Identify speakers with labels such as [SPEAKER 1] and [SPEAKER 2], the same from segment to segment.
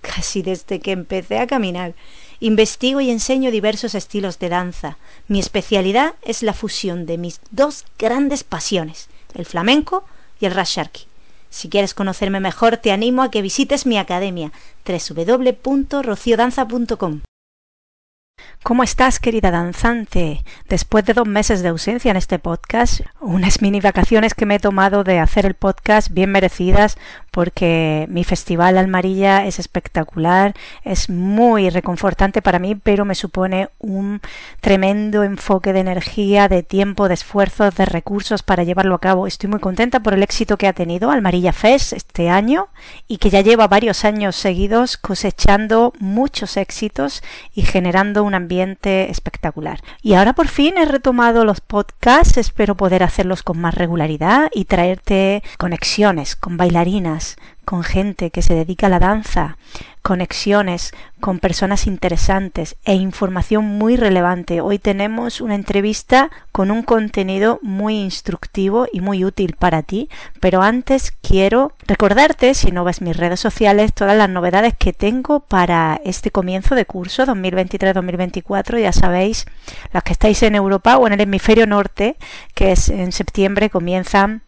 [SPEAKER 1] casi desde que empecé a caminar. Investigo y enseño diversos estilos de danza. Mi especialidad es la fusión de mis dos grandes pasiones, el flamenco y el rasharki. Si quieres conocerme mejor, te animo a que visites mi academia www.rociodanza.com. ¿Cómo estás, querida danzante? Después de dos meses de ausencia en este podcast, unas mini vacaciones que me he tomado de hacer el podcast bien merecidas porque mi festival Almarilla es espectacular, es muy reconfortante para mí, pero me supone un tremendo enfoque de energía, de tiempo, de esfuerzos, de recursos para llevarlo a cabo. Estoy muy contenta por el éxito que ha tenido Almarilla Fest este año y que ya lleva varios años seguidos cosechando muchos éxitos y generando un ambiente espectacular. Y ahora por fin he retomado los podcasts, espero poder hacerlos con más regularidad y traerte conexiones con bailarinas, con gente que se dedica a la danza, conexiones con personas interesantes e información muy relevante. Hoy tenemos una entrevista con un contenido muy instructivo y muy útil para ti, pero antes quiero recordarte, si no ves mis redes sociales, todas las novedades que tengo para este comienzo de curso 2023-2024. Ya sabéis, las que estáis en Europa o en el hemisferio norte, que es en septiembre comienzan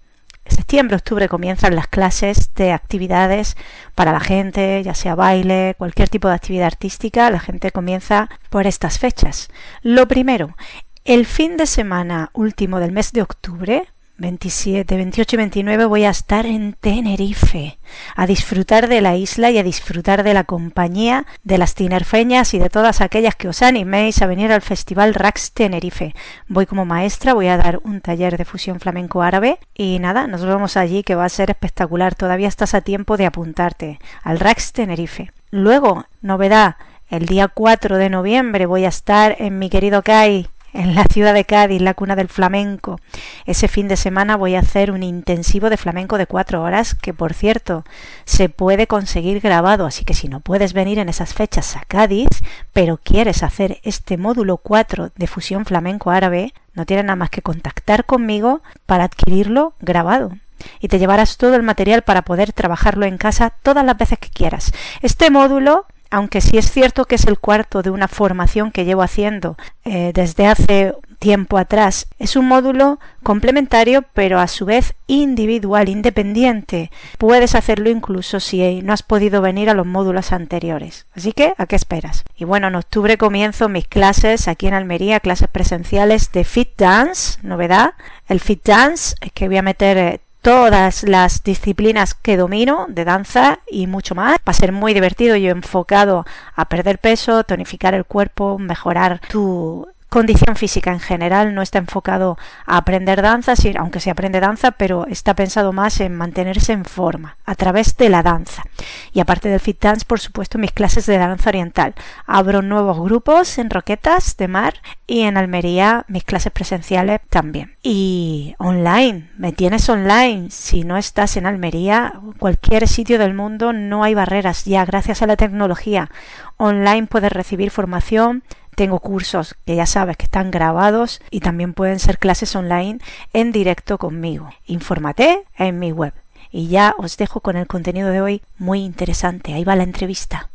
[SPEAKER 1] septiembre, octubre comienzan las clases de actividades para la gente, ya sea baile, cualquier tipo de actividad artística, la gente comienza por estas fechas. Lo primero, el fin de semana último del mes de octubre, 27, 28 y 29 voy a estar en Tenerife, a disfrutar de la isla y a disfrutar de la compañía de las tinerfeñas y de todas aquellas que os animéis a venir al Festival Rax Tenerife. Voy como maestra, voy a dar un taller de fusión flamenco árabe y nada, nos vemos allí que va a ser espectacular. Todavía estás a tiempo de apuntarte al Rax Tenerife. Luego, novedad, el día 4 de noviembre voy a estar en mi querido CAI en la ciudad de Cádiz, la cuna del flamenco. Ese fin de semana voy a hacer un intensivo de flamenco de cuatro horas, que por cierto se puede conseguir grabado, así que si no puedes venir en esas fechas a Cádiz, pero quieres hacer este módulo 4 de fusión flamenco árabe, no tienes nada más que contactar conmigo para adquirirlo grabado y te llevarás todo el material para poder trabajarlo en casa todas las veces que quieras. Este módulo aunque sí es cierto que es el cuarto de una formación que llevo haciendo eh, desde hace tiempo atrás, es un módulo complementario pero a su vez individual, independiente. Puedes hacerlo incluso si no has podido venir a los módulos anteriores. Así que, ¿a qué esperas? Y bueno, en octubre comienzo mis clases aquí en Almería, clases presenciales de Fit Dance, novedad. El Fit Dance, que voy a meter eh, todas las disciplinas que domino de danza y mucho más. Va a ser muy divertido y enfocado a perder peso, tonificar el cuerpo, mejorar tu condición física en general no está enfocado a aprender danza, aunque se aprende danza, pero está pensado más en mantenerse en forma a través de la danza. Y aparte del fit dance, por supuesto, mis clases de danza oriental. Abro nuevos grupos en Roquetas de Mar y en Almería mis clases presenciales también. Y online, me tienes online. Si no estás en Almería, cualquier sitio del mundo no hay barreras ya gracias a la tecnología. Online puedes recibir formación tengo cursos que ya sabes que están grabados y también pueden ser clases online en directo conmigo. Infórmate en mi web. Y ya os dejo con el contenido de hoy muy interesante. Ahí va la entrevista.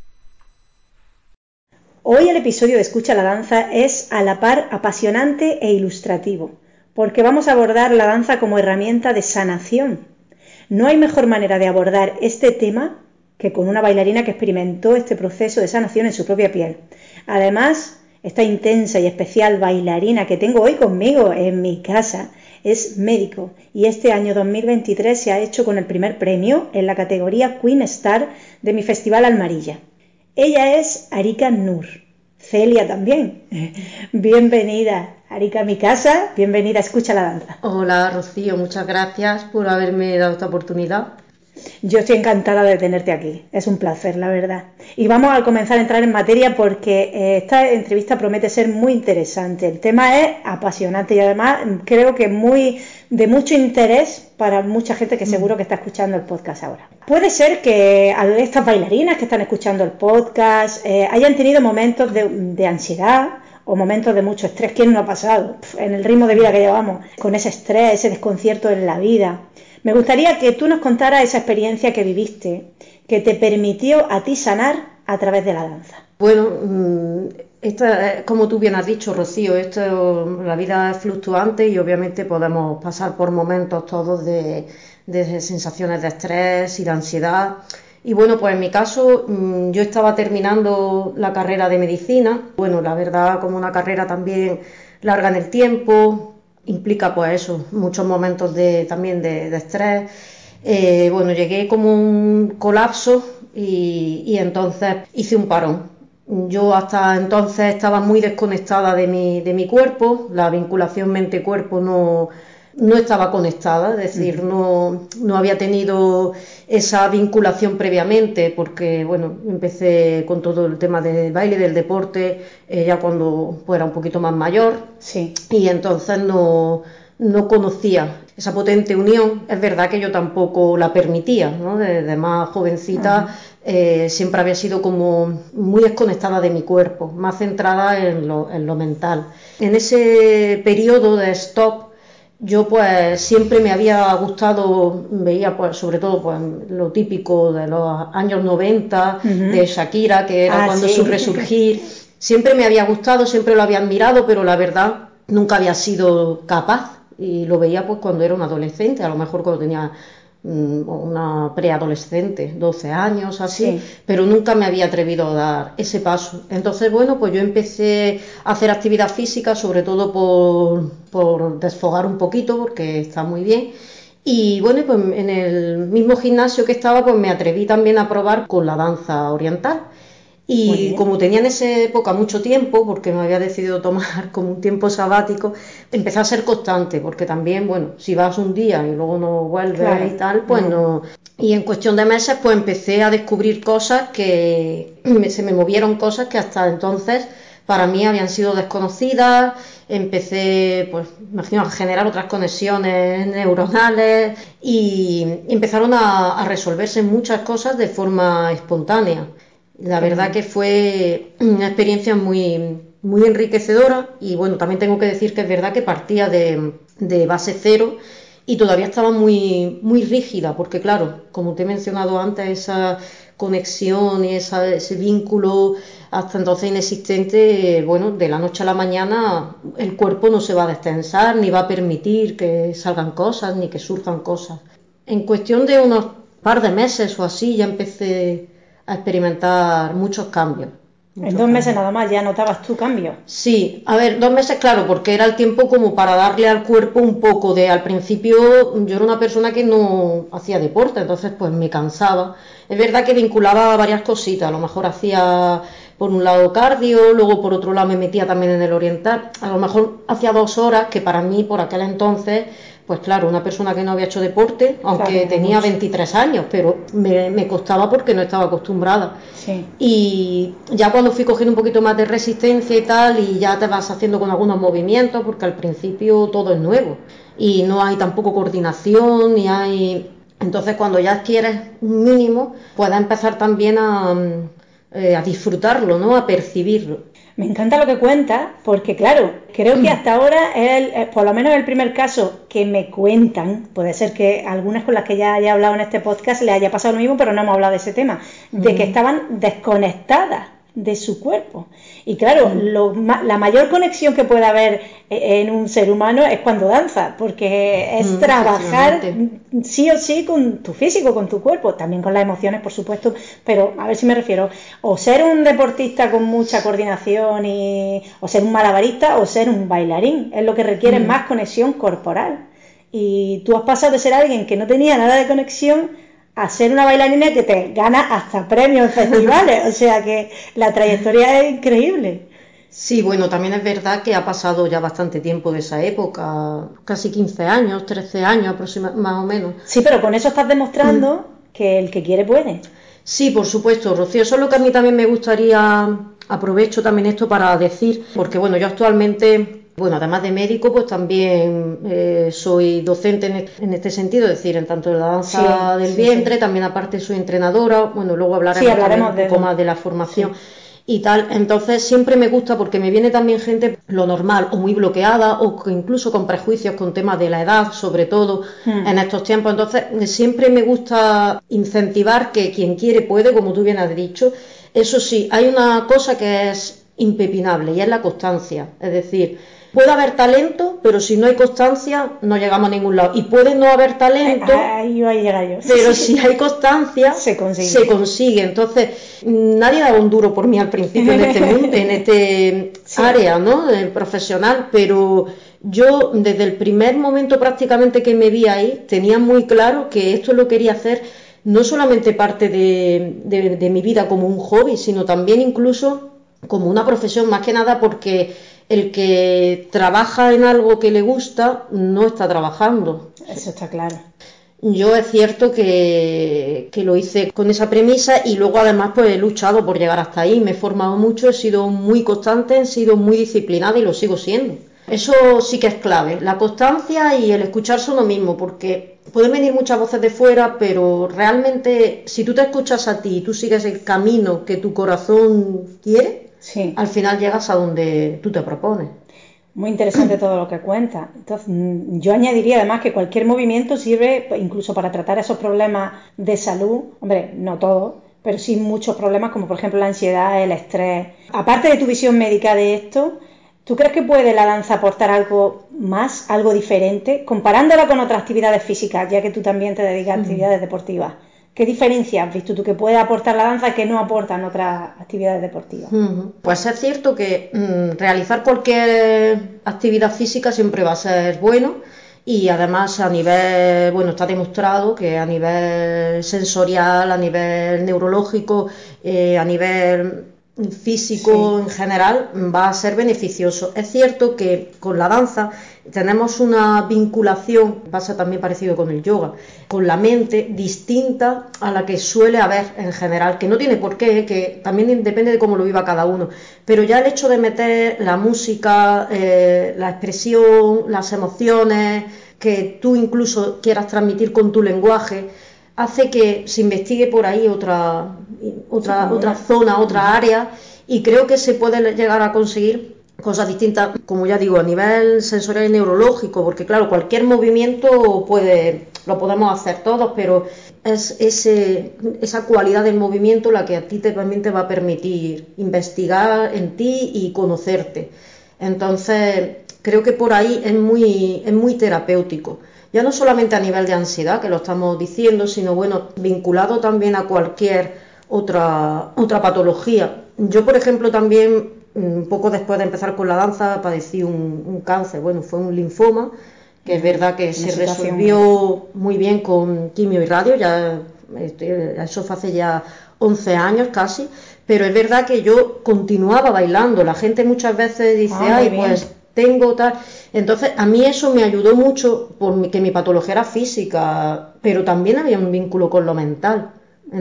[SPEAKER 1] Hoy el episodio de Escucha la Danza es a la par apasionante e ilustrativo, porque vamos a abordar la danza como herramienta de sanación. No hay mejor manera de abordar este tema que con una bailarina que experimentó este proceso de sanación en su propia piel. Además, esta intensa y especial bailarina que tengo hoy conmigo en mi casa es médico y este año 2023 se ha hecho con el primer premio en la categoría Queen Star de mi Festival Almarilla. Ella es Arika Nur. Celia también. Bienvenida, Arika, a mi casa. Bienvenida, escucha la danza.
[SPEAKER 2] Hola, Rocío. Muchas gracias por haberme dado esta oportunidad.
[SPEAKER 3] Yo estoy encantada de tenerte aquí, es un placer, la verdad. Y vamos a comenzar a entrar en materia porque eh, esta entrevista promete ser muy interesante. El tema es apasionante y además creo que muy de mucho interés para mucha gente que seguro que está escuchando el podcast ahora. Puede ser que estas bailarinas que están escuchando el podcast eh, hayan tenido momentos de ansiedad o momentos de mucho estrés. ¿Quién no ha pasado en el ritmo de vida que llevamos con ese estrés, ese desconcierto en la vida? Me gustaría que tú nos contaras esa experiencia que viviste, que te permitió a ti sanar a través de la danza.
[SPEAKER 2] Bueno, mm, esta, como tú bien has dicho, Rocío, esto, la vida es fluctuante y obviamente podemos pasar por momentos todos de, sensaciones de estrés y de ansiedad. Y bueno, pues en mi caso mm, yo estaba terminando la carrera de medicina. Bueno, la verdad como una carrera también larga en el tiempo, implica pues eso, muchos momentos de, también de, estrés. Eh, bueno, llegué como un colapso y, y, entonces hice un parón. Yo hasta entonces estaba muy desconectada de mi, de mi cuerpo, la vinculación mente-cuerpo no, no estaba conectada, es decir, no, no, había tenido esa vinculación previamente, porque bueno, empecé con todo el tema del baile, del deporte, eh, ya cuando pues, era un poquito más mayor,
[SPEAKER 3] sí.
[SPEAKER 2] y entonces no, no conocía esa potente unión. Es verdad que yo tampoco la permitía, ¿no? Desde más jovencita eh, siempre había sido como muy desconectada de mi cuerpo, más centrada en lo, en lo mental. En ese periodo de stop, yo pues siempre me había gustado, veía pues sobre todo pues lo típico de los años 90, de Shakira, que era ah, cuando su resurgir, siempre me había gustado, siempre lo había admirado, pero la verdad nunca había sido capaz. Y lo veía pues cuando era un adolescente, a lo mejor cuando tenía una preadolescente, 12 años, así, pero nunca me había atrevido a dar ese paso. Entonces, bueno, pues yo empecé a hacer actividad física, sobre todo por, por desfogar un poquito, porque está muy bien. Y bueno, pues en el mismo gimnasio que estaba, pues me atreví también a probar con la danza oriental. Y como tenía en esa época mucho tiempo, porque me había decidido tomar como un tiempo sabático, empecé a ser constante, porque también, bueno, si vas un día y luego no vuelves y tal, pues no. Y en cuestión de meses, pues empecé a descubrir cosas que se me movieron cosas que hasta entonces para mí habían sido desconocidas, empecé, pues, imagino, a generar otras conexiones neuronales y empezaron a resolverse muchas cosas de forma espontánea. La verdad que fue una experiencia muy, muy enriquecedora y bueno, también tengo que decir que es verdad que partía de, base cero y todavía estaba muy, muy rígida, porque claro, como te he mencionado antes, esa conexión y ese vínculo hasta entonces inexistente, bueno, de la noche a la mañana el cuerpo no se va a destensar, ni va a permitir que salgan cosas, ni que surjan cosas. En cuestión de unos par de meses o así ya empecé a experimentar muchos cambios.
[SPEAKER 3] en dos meses nada más ya notabas tu cambio.
[SPEAKER 2] Sí, a ver, dos meses, claro, porque era el tiempo como para darle al cuerpo un poco de. Al principio yo era una persona que no hacía deporte, entonces pues me cansaba. Es verdad que vinculaba varias cositas, a lo mejor hacía por un lado cardio, luego por otro lado me metía también en el oriental. A lo mejor hacía dos horas, que para mí por aquel entonces pues claro, una persona que no había hecho deporte, aunque tenía 23 años, pero me, costaba porque no estaba acostumbrada. Y ya cuando fui cogiendo un poquito más de resistencia y tal, y ya te vas haciendo con algunos movimientos, porque al principio todo es nuevo. Y no hay tampoco coordinación, ni hay... Entonces cuando ya adquieres un mínimo, puedes empezar también a, eh, a disfrutarlo, ¿no? A percibirlo.
[SPEAKER 3] Me encanta lo que cuenta, porque claro, creo que hasta ahora es, el, por lo menos el primer caso que me cuentan, puede ser que algunas con las que ya haya hablado en este podcast le haya pasado lo mismo, pero no hemos hablado de ese tema, de que estaban desconectadas de su cuerpo. Y claro, mm. la mayor conexión que puede haber e, en un ser humano es cuando danza, porque es mm, trabajar sí o sí con tu físico, con tu cuerpo, también con las emociones, por supuesto, pero a ver si me refiero, o ser un deportista con mucha coordinación, y, o ser un malabarista, o ser un bailarín, es lo que requiere mm. más conexión corporal. Y tú has pasado de ser alguien que no tenía nada de conexión a ser una bailarina que te gana hasta premios en festivales. o sea que la trayectoria es increíble.
[SPEAKER 2] Sí, bueno, también es verdad que ha pasado ya bastante tiempo de esa época, casi 15 años, 13 años aproximadamente, más o menos.
[SPEAKER 3] Sí, pero con eso estás demostrando que el que quiere puede.
[SPEAKER 2] Sí, por supuesto, Rocío. Eso es lo que a mí también me gustaría, aprovecho también esto para decir, porque bueno, yo actualmente bueno, además de médico, pues también eh, soy docente en, este sentido, es decir, en tanto de la danza del vientre, también aparte soy entrenadora, bueno, luego hablaremos, un poco más de la formación y tal. Entonces siempre me gusta porque me viene también gente lo normal o muy bloqueada o incluso con prejuicios con temas de la edad, sobre todo hmm. en estos tiempos. Entonces siempre me gusta incentivar que quien quiere puede, como tú bien has dicho. Eso sí, hay una cosa que es impepinable y es la constancia. Es decir, Puede haber talento, pero si no hay constancia, no llegamos a ningún lado. Y puede no haber talento,
[SPEAKER 3] ahí va a llegar yo.
[SPEAKER 2] pero si hay constancia, se consigue. Entonces, nadie daba un duro por mí al principio en este mundo, en este área, ¿no? profesional, pero yo desde el primer momento prácticamente que me vi ahí, tenía muy claro que esto lo quería hacer no solamente parte de mi vida como un hobby, sino también incluso como una profesión, más que nada porque el que trabaja en algo que le gusta no está trabajando.
[SPEAKER 3] Eso está claro.
[SPEAKER 2] Yo es cierto que, lo hice con esa premisa y luego además pues he luchado por llegar hasta ahí, me he formado mucho, he sido muy constante, he sido muy disciplinada y lo sigo siendo. Eso sí que es clave, la constancia y el escucharse uno mismo, porque pueden venir muchas voces de fuera, pero realmente si tú te escuchas a ti y tú sigues el camino que tu corazón quiere, al final llegas a donde tú te propones.
[SPEAKER 3] Muy interesante todo lo que cuenta. Entonces, mm, yo añadiría además que cualquier movimiento sirve incluso para tratar esos problemas de salud, hombre, no todos, pero sí muchos problemas como por ejemplo la ansiedad, el estrés. Aparte de tu visión médica de esto, ¿tú crees que puede la danza aportar algo más, algo diferente, comparándola con otras actividades físicas, ya que tú también te dedicas a actividades deportivas? ¿Qué diferencia has visto tú que puede aportar la danza que no aportan otras actividades deportivas?
[SPEAKER 2] Pues es cierto que mm, realizar cualquier actividad física siempre va a ser bueno y además a nivel, bueno, está demostrado que a nivel sensorial, a nivel neurológico, eh, a nivel físico en general va a ser beneficioso. Es cierto que con la danza tenemos una vinculación, pasa también parecido con el yoga, con la mente distinta a la que suele haber en general, que no tiene por qué, que también depende de cómo lo viva cada uno, pero ya el hecho de meter la música, eh, la expresión, las emociones, que tú incluso quieras transmitir con tu lenguaje, hace que se investigue por ahí otra, otra, otra zona, otra área, y creo que se puede llegar a conseguir cosas distintas, como ya digo, a nivel sensorial y neurológico, porque claro, cualquier movimiento puede, lo podemos hacer todos, pero es ese, esa cualidad del movimiento la que a ti también te va a permitir investigar en ti y conocerte. Entonces, creo que por ahí es muy, es muy terapéutico. Ya no solamente a nivel de ansiedad, que lo estamos diciendo, sino bueno, vinculado también a cualquier otra, otra patología. Yo, por ejemplo, también un poco después de empezar con la danza padecí un, cáncer, bueno, fue un linfoma, que es verdad que se resolvió muy bien con quimio y radio, ya eso fue hace ya 11 años casi, pero es verdad que yo continuaba bailando, la gente muchas veces dice, ah, ay, pues tengo tal, entonces a mí eso me ayudó mucho porque mi patología era física, pero también había un vínculo con lo mental.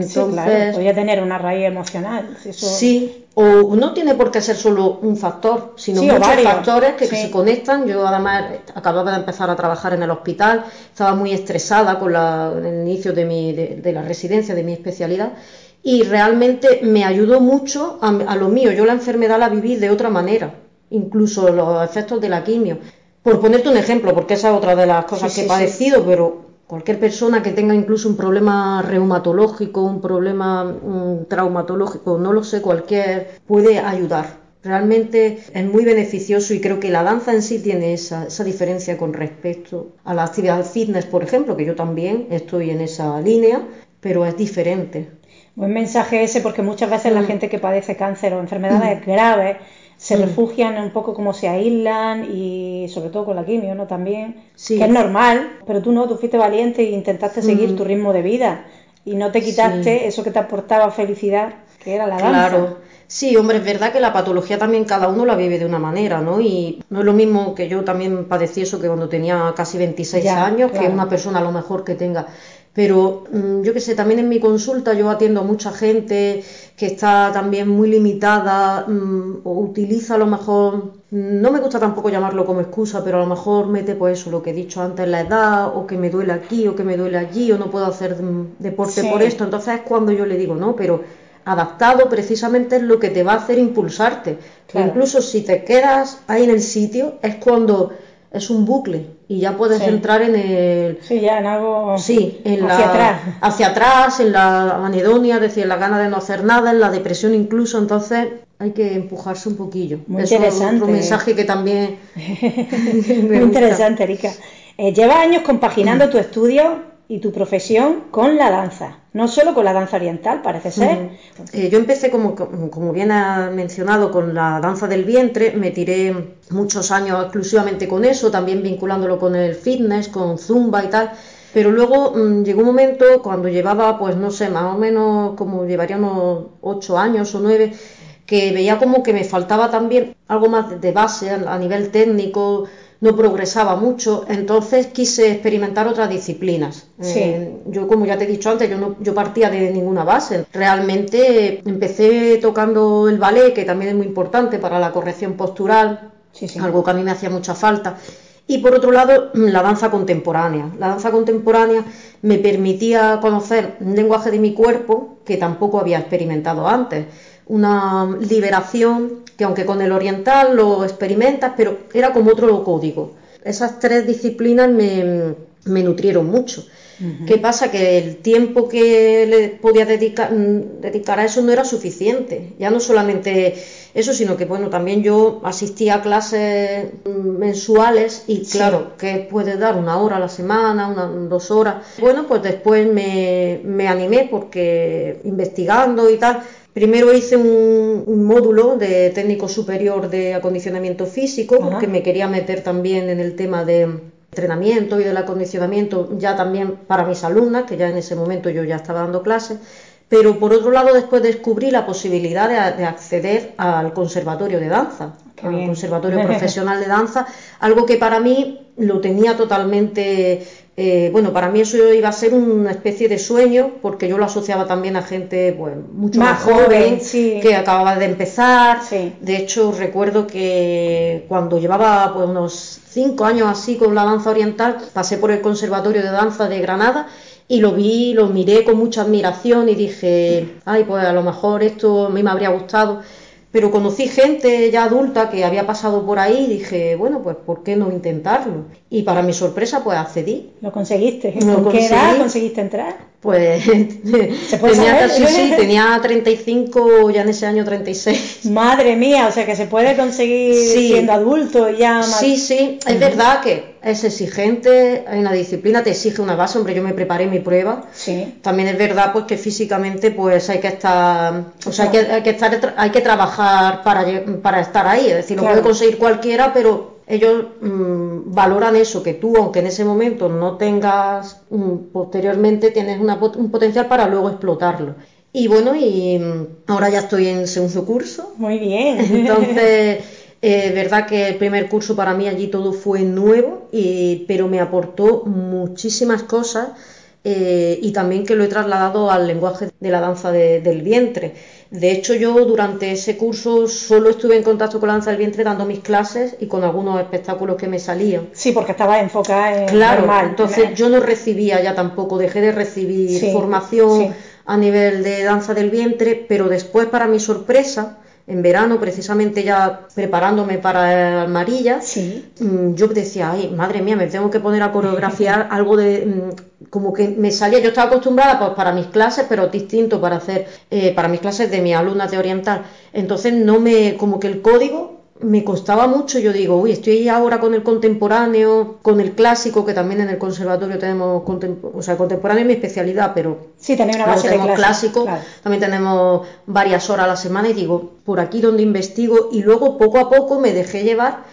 [SPEAKER 3] Entonces, podía tener una raíz emocional.
[SPEAKER 2] Sí, o no tiene por qué ser solo un factor, sino muchos factores que, se conectan. Yo además acababa de empezar a trabajar en el hospital, estaba muy estresada con el inicio de, mi, de, la residencia, de mi especialidad, y realmente me ayudó mucho a, lo mío. Yo la enfermedad la viví de otra manera, incluso los efectos de la quimio. Por ponerte un ejemplo, porque esa es otra de las cosas que he padecido, pero Cualquier persona que tenga incluso un problema reumatológico, un problema traumatológico, no lo sé, cualquier, puede ayudar. Realmente es muy beneficioso y creo que la danza en sí tiene esa, diferencia con respecto a la actividad fitness, por ejemplo, que yo también estoy en esa línea, pero es diferente.
[SPEAKER 3] Buen mensaje ese porque muchas veces la mm. gente que padece cáncer o enfermedades mm. graves se mm. refugian un poco como se aíslan y sobre todo con la quimio, ¿no? También, que es normal, pero tú no, tú fuiste valiente e intentaste seguir mm. tu ritmo de vida y no te quitaste eso que te aportaba felicidad, que era la danza. Claro.
[SPEAKER 2] Sí, hombre, es verdad que la patología también cada uno la vive de una manera, ¿no? Y no es lo mismo que yo también padecí eso que cuando tenía casi 26 años, que una persona a lo mejor que tenga pero mm, yo qué sé, también en mi consulta yo atiendo a mucha gente que está también muy limitada mm, o utiliza a lo mejor, no me gusta tampoco llamarlo como excusa, pero a lo mejor mete pues eso, lo que he dicho antes, la edad, o que me duele aquí, o que me duele allí, o no puedo hacer mm, deporte por esto. Entonces es cuando yo le digo, no, pero adaptado precisamente es lo que te va a hacer impulsarte. Incluso si te quedas ahí en el sitio, es cuando es un bucle y ya puedes entrar en el
[SPEAKER 3] sí ya en algo
[SPEAKER 2] sí en
[SPEAKER 3] hacia atrás.
[SPEAKER 2] hacia atrás en la anedonia es decir en la gana de no hacer nada en la depresión incluso entonces hay que empujarse un poquillo.
[SPEAKER 3] Muy interesante
[SPEAKER 2] es otro mensaje que también
[SPEAKER 3] muy interesante Erika. Eh, llevas años compaginando tu estudio y tu profesión con la danza, no solo con la danza oriental, parece ser.
[SPEAKER 2] Eh, yo empecé, como, como bien ha mencionado, con la danza del vientre, me tiré muchos años exclusivamente con eso, también vinculándolo con el fitness, con zumba y tal. Pero luego mm, llegó un momento cuando llevaba, pues no sé, más o menos como llevaría unos ocho años o nueve, que veía como que me faltaba también algo más de base a nivel técnico, no progresaba mucho, entonces quise experimentar otras disciplinas. Eh, yo, como ya te he dicho antes, yo, no, yo partía de ninguna base. Realmente empecé tocando el ballet, que también es muy importante para la corrección postural, algo que a mí me hacía mucha falta. Y por otro lado, la danza contemporánea. La danza contemporánea me permitía conocer un lenguaje de mi cuerpo que tampoco había experimentado antes. Una liberación que aunque con el oriental lo experimentas, pero era como otro código. Esas tres disciplinas me, me nutrieron mucho. ¿Qué pasa? Que el tiempo que le podía dedicar, dedicar, a eso no era suficiente. Ya no solamente eso, sino que bueno, también yo asistía a clases mensuales y claro, que puede dar una hora a la semana, una, dos horas. Bueno, pues después me, me animé porque investigando y tal, Primero hice un, módulo de técnico superior de acondicionamiento físico, porque me quería meter también en el tema de entrenamiento y del acondicionamiento, ya también para mis alumnas, que ya en ese momento yo ya estaba dando clases. Pero por otro lado, después descubrí la posibilidad de, acceder al conservatorio de danza, al conservatorio profesional de danza, algo que para mí lo tenía totalmente eh, bueno, para mí eso iba a ser una especie de sueño, porque yo lo asociaba también a gente pues, mucho más, joven, que acababa de empezar. De hecho, recuerdo que cuando llevaba pues, unos cinco años así con la danza oriental, pasé por el Conservatorio de Danza de Granada y lo vi, lo miré con mucha admiración y dije, ay, pues a lo mejor esto a mí me habría gustado pero conocí gente ya adulta que había pasado por ahí y dije, bueno, pues ¿por qué no intentarlo? Y para mi sorpresa, pues accedí.
[SPEAKER 3] ¿Lo conseguiste? ¿Con qué edad conseguiste entrar?
[SPEAKER 2] Pues tenía casi, sí, tenía 35, ya en ese año 36.
[SPEAKER 3] Madre mía, o sea que se puede conseguir siendo adulto ya
[SPEAKER 2] más... Sí, sí, es verdad que es exigente, en la disciplina te exige una base, hombre, yo me preparé mi prueba. Sí. También es verdad pues que físicamente pues hay que estar, o sea, hay que, hay que estar, hay que trabajar para, para estar ahí, es decir, lo puede conseguir cualquiera, pero ellos mm, valoran eso, que tú, aunque en ese momento no tengas, mm, posteriormente tienes un potencial para luego explotarlo. Y bueno, y mm, ahora ya estoy en segundo curso.
[SPEAKER 3] Muy bien.
[SPEAKER 2] Entonces, es verdad que el primer curso para mí allí todo fue nuevo, pero me aportó muchísimas cosas eh, y también que lo he trasladado al lenguaje de la danza del vientre. De hecho, yo durante ese curso solo estuve en contacto con la danza del vientre dando mis clases y con algunos espectáculos que me salían.
[SPEAKER 3] Sí, porque estaba enfocada en
[SPEAKER 2] claro, entonces yo no recibía ya tampoco, dejé de recibir formación a nivel de danza del vientre, pero después, para mi sorpresa, en verano, precisamente ya preparándome para Almarilla, sí. Mm, yo decía, ay, madre mía, me tengo que poner a coreografiar algo de mm, como que me salía, yo estaba acostumbrada pues, para mis clases, pero distinto para hacer, eh, para mis clases de mi alumna de oriental. Entonces no me, como que el código me costaba mucho, yo digo, uy, estoy ahora con el contemporáneo, con el clásico, que también en el conservatorio tenemos, o sea, contemporáneo es mi especialidad, pero
[SPEAKER 3] sí, también una base
[SPEAKER 2] tenemos clásico, también tenemos varias horas a la semana y digo, por aquí donde investigo y luego poco a poco me dejé llevar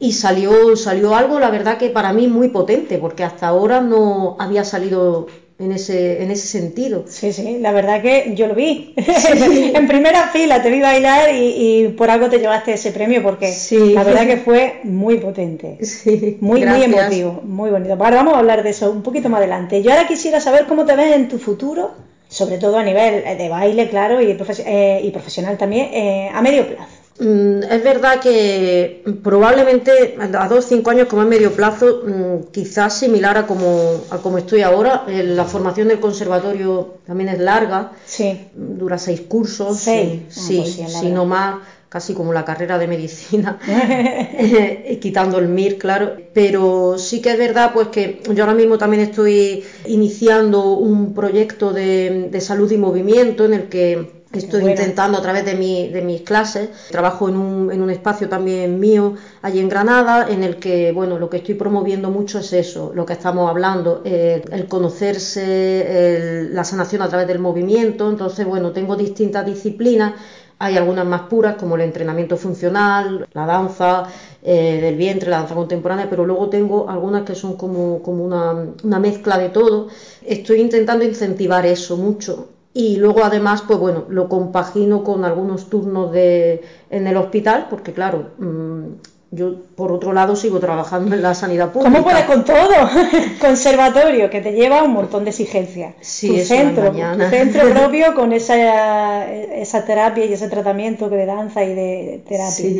[SPEAKER 2] y salió, salió algo, la verdad que para mí muy potente, porque hasta ahora no había salido en ese, en ese sentido.
[SPEAKER 3] Sí, sí, la verdad que yo lo vi. en primera fila te vi bailar y, por algo te llevaste ese premio porque la verdad que fue muy potente.
[SPEAKER 2] Sí,
[SPEAKER 3] muy, muy emotivo, muy bonito. Ahora vamos a hablar de eso un poquito más adelante. Yo ahora quisiera saber cómo te ves en tu futuro, sobre todo a nivel de baile, claro, y, eh, y profesional también, eh, a medio plazo.
[SPEAKER 2] Mm, es verdad que probablemente a dos o cinco años, como es medio plazo, mm, quizás similar a como, a como estoy ahora. Eh, la formación del conservatorio también es larga,
[SPEAKER 3] sí.
[SPEAKER 2] dura seis cursos,
[SPEAKER 3] sí,
[SPEAKER 2] sí, si no más, casi como la carrera de medicina, eh, quitando el MIR, claro. Pero sí que es verdad pues que yo ahora mismo también estoy iniciando un proyecto de, de salud y movimiento en el que Estoy intentando a través de, mi, de mis clases, trabajo en un, en un, espacio también mío allí en Granada, en el que, bueno, lo que estoy promoviendo mucho es eso, lo que estamos hablando, eh, el conocerse, la sanación a través del movimiento, entonces, bueno, tengo distintas disciplinas, hay algunas más puras como el entrenamiento funcional, la danza eh, del vientre, la danza contemporánea, pero luego tengo algunas que son como, como una, una mezcla de todo. Estoy intentando incentivar eso mucho y luego además, pues bueno, lo compagino con algunos turnos de, en el hospital, porque claro, mm, yo, por otro lado, sigo trabajando en la sanidad pública.
[SPEAKER 3] ¿Cómo puedes con todo? Conservatorio, que te lleva un montón de exigencias.
[SPEAKER 2] Sí,
[SPEAKER 3] tu centro, tu centro propio con esa, esa terapia y ese tratamiento de danza y de terapia.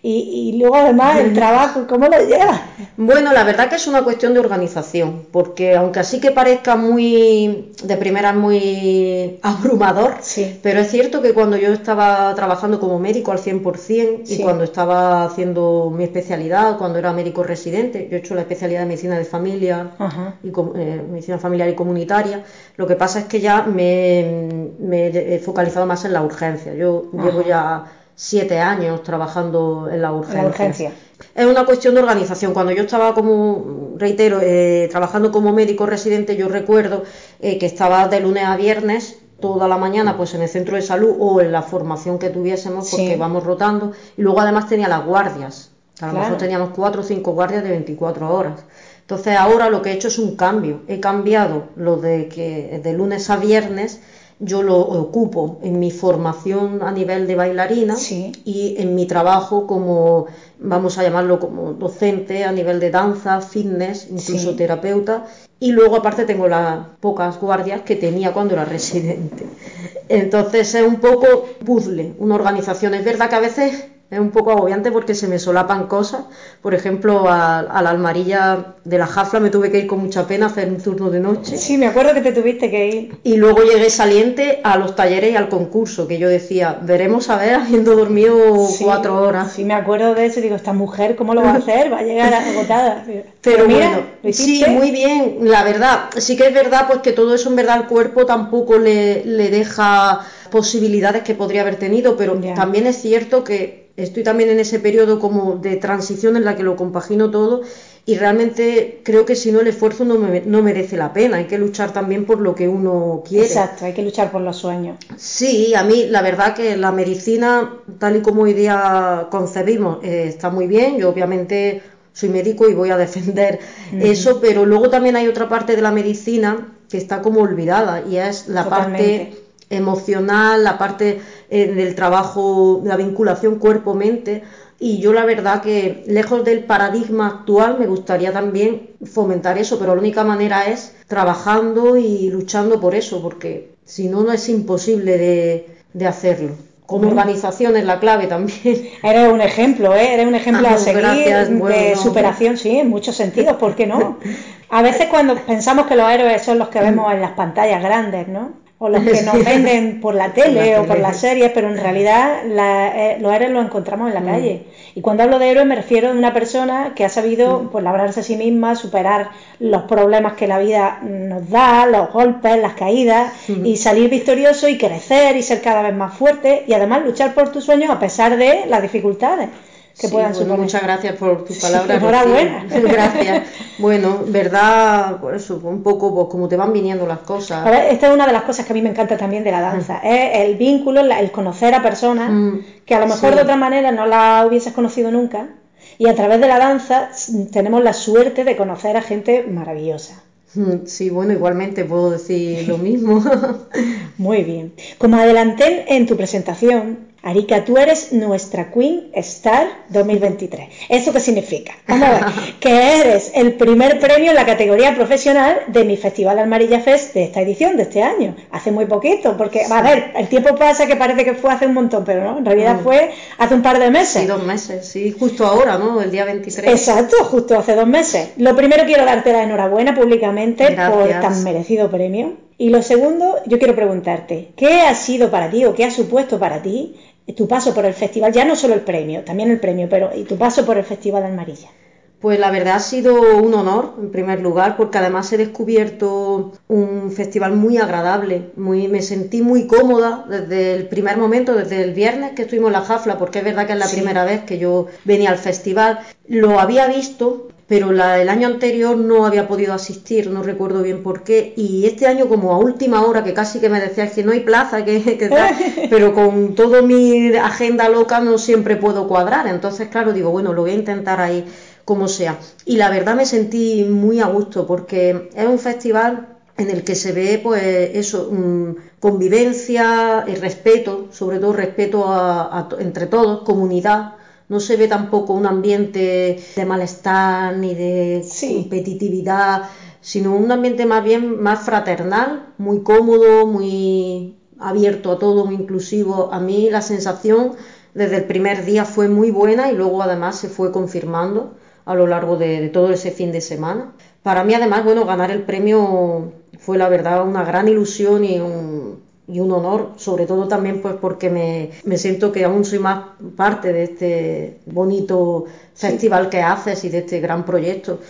[SPEAKER 3] Y, y, luego, además, el trabajo, ¿cómo lo llevas?
[SPEAKER 2] Bueno, la verdad que es una cuestión de organización, porque aunque así que parezca muy, de primera, muy abrumador,
[SPEAKER 3] sí.
[SPEAKER 2] pero es cierto que cuando yo estaba trabajando como médico al 100% y cuando estaba haciendo mi especialidad cuando era médico residente. Yo he hecho la especialidad de medicina de familia y eh, medicina familiar y comunitaria. Lo que pasa es que ya me, he focalizado más en la urgencia. Yo llevo ya siete años trabajando en la urgencia. Es una cuestión de organización. Cuando yo estaba como, reitero, eh, trabajando como médico residente, yo recuerdo eh, que estaba de lunes a viernes toda la mañana pues en el centro de salud o en la formación que tuviésemos porque vamos rotando y luego además tenía las guardias a lo mejor teníamos cuatro o cinco guardias de 24 horas. Entonces ahora lo que he hecho es un cambio. He cambiado lo de que de lunes a viernes yo lo ocupo en mi formación a nivel de bailarina y en mi trabajo como, vamos a llamarlo como docente a nivel de danza, fitness, incluso terapeuta. Y luego aparte tengo las pocas guardias que tenía cuando era residente. Entonces es un poco puzzle, una organización. Es verdad que a veces es un poco agobiante porque se me solapan cosas. Por ejemplo, a, la almarilla de la jafla me tuve que ir con mucha pena a hacer un turno de noche.
[SPEAKER 3] Sí, me acuerdo que te tuviste que ir.
[SPEAKER 2] Y luego llegué saliente a los talleres y al concurso, que yo decía, veremos a ver habiendo dormido cuatro horas.
[SPEAKER 3] Sí, me acuerdo de eso y digo, esta mujer, ¿cómo lo va a hacer? Va a llegar agotada.
[SPEAKER 2] Pero, bueno, sí, muy bien, la verdad. Sí que es verdad pues que todo eso en verdad al cuerpo tampoco le, le deja posibilidades que podría haber tenido, pero también es cierto que estoy también en ese periodo como de transición en la que lo compagino todo y realmente creo que si no el esfuerzo no, no, merece la pena, hay que luchar también por lo que uno quiere.
[SPEAKER 3] Exacto, hay que luchar por los sueños.
[SPEAKER 2] Sí, a mí la verdad que la medicina, tal y como hoy día concebimos, eh, está muy bien, yo obviamente soy médico y voy a defender eso, pero luego también hay otra parte de la medicina que está como olvidada y es la parte emocional, la parte eh, del trabajo, la vinculación cuerpo-mente. Y yo la verdad que lejos del paradigma actual me gustaría también fomentar eso, pero la única manera es trabajando y luchando por eso, porque si no, no es imposible de, hacerlo. Con organización es la clave también.
[SPEAKER 3] Eres un ejemplo, ¿eh? Eres un ejemplo a seguir de superación, sí, en muchos sentidos, ¿por qué no? A veces cuando pensamos que los héroes son los que vemos en las pantallas grandes, ¿no? O los que nos venden por la tele o por las series, pero en realidad eh, los héroes los encontramos en la mm. calle. Y cuando hablo de héroe me refiero a una persona que ha sabido mm. pues, labrarse a sí misma, superar los problemas que la vida nos da, los golpes, las caídas, mm. y salir victorioso y crecer y ser cada vez más fuerte y además luchar por tus sueños a pesar de las dificultades que puedan
[SPEAKER 2] Muchas gracias por tus palabras.
[SPEAKER 3] enhorabuena.
[SPEAKER 2] gracias. Bueno, verdad, por eso, un poco pues, como te van viniendo las cosas.
[SPEAKER 3] A ver, esta es una de las cosas que a mí me encanta también de la danza, mm. es el vínculo, el conocer a personas mm. que a lo mejor de otra manera no la hubieses conocido nunca. Y a través de la danza tenemos la suerte de conocer a gente maravillosa.
[SPEAKER 2] Mm, sí, bueno, igualmente puedo decir lo mismo.
[SPEAKER 3] Muy bien. Como adelanté en tu presentación, Arika, tú eres nuestra Queen Star 2023. ¿Eso qué significa? Vamos a ver, que eres el primer premio en la categoría profesional de mi Festival Almarilla Fest de esta edición, de este año. Hace muy poquito, porque, a ver, el tiempo pasa que parece que fue hace un montón, pero no, en realidad mm. fue hace un par de meses.
[SPEAKER 2] Sí, dos meses, sí, justo ahora, ¿no? El día 23.
[SPEAKER 3] Exacto, justo hace dos meses. Lo primero quiero darte la enhorabuena públicamente por tan merecido premio. Y lo segundo, yo quiero preguntarte, ¿qué ha sido para ti o qué ha supuesto para ti tu paso por el festival? Ya no solo el premio, también el premio, pero y tu paso por el Festival Almarilla.
[SPEAKER 2] Pues la verdad ha sido un honor, en primer lugar, porque además he descubierto un festival muy agradable. Muy, me sentí muy cómoda desde el primer momento, desde el viernes que estuvimos en la Jafla, porque es verdad que es la primera vez que yo venía al festival. Lo había visto, pero la, el año anterior no había podido asistir, no recuerdo bien por qué, y este año como a última hora, que casi que me decía que no hay plaza, que, que tal, pero con toda mi agenda loca no siempre puedo cuadrar, entonces claro, digo, bueno, lo voy a intentar ahí como sea. Y la verdad me sentí muy a gusto, porque es un festival en el que se ve pues eso, mm, convivencia y respeto, sobre todo respeto entre todos, comunidad, no se ve tampoco un ambiente de malestar ni de competitividad, sino un ambiente más bien más fraternal, muy cómodo, muy abierto a todo, muy inclusivo. A mí la sensación desde el primer día fue muy buena y luego además se fue confirmando a lo largo de, de todo ese fin de semana. Para mí además, bueno, ganar el premio fue la verdad una gran ilusión y un, y un honor, sobre todo también pues porque me, me, siento que aún soy más parte de este bonito festival que haces y de este gran proyecto.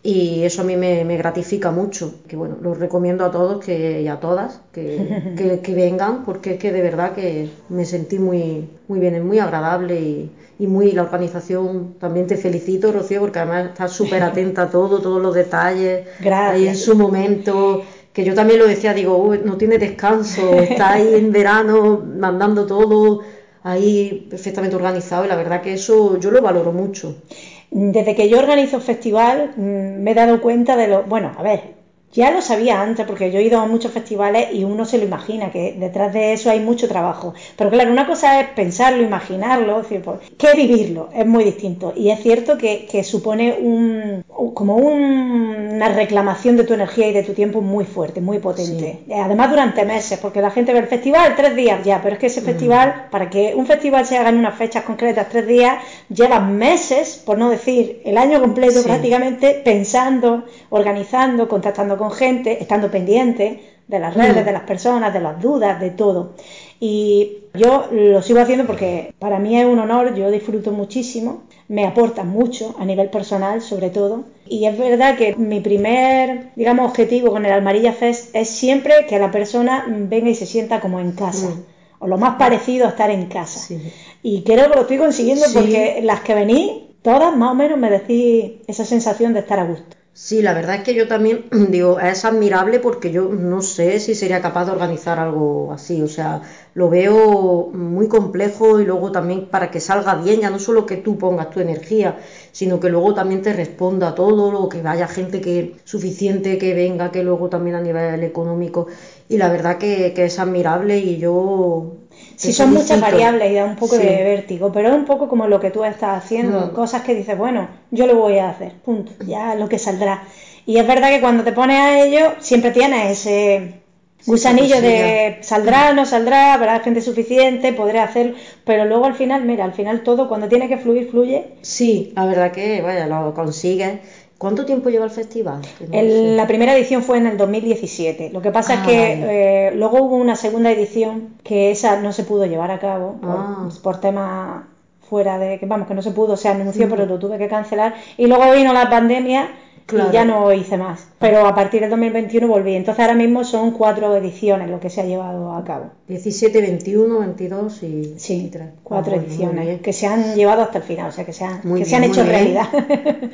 [SPEAKER 2] Y eso a mí me, me, gratifica mucho, que bueno, los recomiendo a todos que, y a todas que, que, que, vengan, porque es que de verdad que me sentí muy, muy bien, es muy agradable y, y muy la organización, también te felicito, Rocío, porque además estás súper atenta a todo, todos los detalles,
[SPEAKER 3] Gracias.
[SPEAKER 2] ahí en su momento que yo también lo decía, digo, no tiene descanso, está ahí en verano mandando todo ahí perfectamente organizado y la verdad que eso yo lo valoro mucho.
[SPEAKER 3] Desde que yo organizo festival mm, me he dado cuenta de lo, bueno, a ver, ya lo sabía antes porque yo he ido a muchos festivales y uno se lo imagina, que detrás de eso hay mucho trabajo. Pero claro, una cosa es pensarlo, imaginarlo, decir, pues, que vivirlo, es muy distinto. Y es cierto que, que supone un, como un, una reclamación de tu energía y de tu tiempo muy fuerte, muy potente. Sí. Además durante meses, porque la gente ve el festival tres días ya, pero es que ese mm. festival, para que un festival se haga en unas fechas concretas, tres días, lleva meses, por no decir el año completo sí. prácticamente, pensando, organizando, contactando con gente, estando pendiente de las redes, mm. de las personas, de las dudas, de todo. Y yo lo sigo haciendo porque para mí es un honor, yo disfruto muchísimo, me aporta mucho a nivel personal sobre todo. Y es verdad que mi primer, digamos, objetivo con el Almarilla Fest es siempre que la persona venga y se sienta como en casa. Mm. O lo más parecido a estar en casa. Sí. Y creo que lo estoy consiguiendo sí. porque las que venís, todas más o menos me decís esa sensación de estar a gusto.
[SPEAKER 2] Sí, la verdad es que yo también digo, es admirable porque yo no sé si sería capaz de organizar algo así, o sea, lo veo muy complejo y luego también para que salga bien, ya no solo que tú pongas tu energía, sino que luego también te responda todo, o que vaya gente que suficiente que venga, que luego también a nivel económico, y la verdad que, que es admirable y yo
[SPEAKER 3] Sí, son muchas variables y da un poco sí. de vértigo, pero es un poco como lo que tú estás haciendo, mm. cosas que dices, bueno, yo lo voy a hacer, punto, ya lo que saldrá. Y es verdad que cuando te pones a ello, siempre tienes ese gusanillo sí, de saldrá, no saldrá, habrá gente suficiente, podré hacer, pero luego al final, mira, al final todo, cuando tiene que fluir, fluye.
[SPEAKER 2] Sí, la verdad que, vaya, lo consigues ¿Cuánto tiempo lleva el festival?
[SPEAKER 3] No el, la primera edición fue en el 2017. Lo que pasa ah, es que vale. eh, luego hubo una segunda edición que esa no se pudo llevar a cabo por, ah. por temas fuera de que vamos que no se pudo, se anunció mm. pero lo tuve que cancelar y luego vino la pandemia claro. y ya no hice más. Pero a partir del 2021 volví. Entonces ahora mismo son cuatro ediciones lo que se ha llevado a cabo.
[SPEAKER 2] 17, 21, 22 y
[SPEAKER 3] sí, 23. cuatro ah, ediciones que se han llevado hasta el final, o sea que se han, que bien, se han hecho bien. realidad.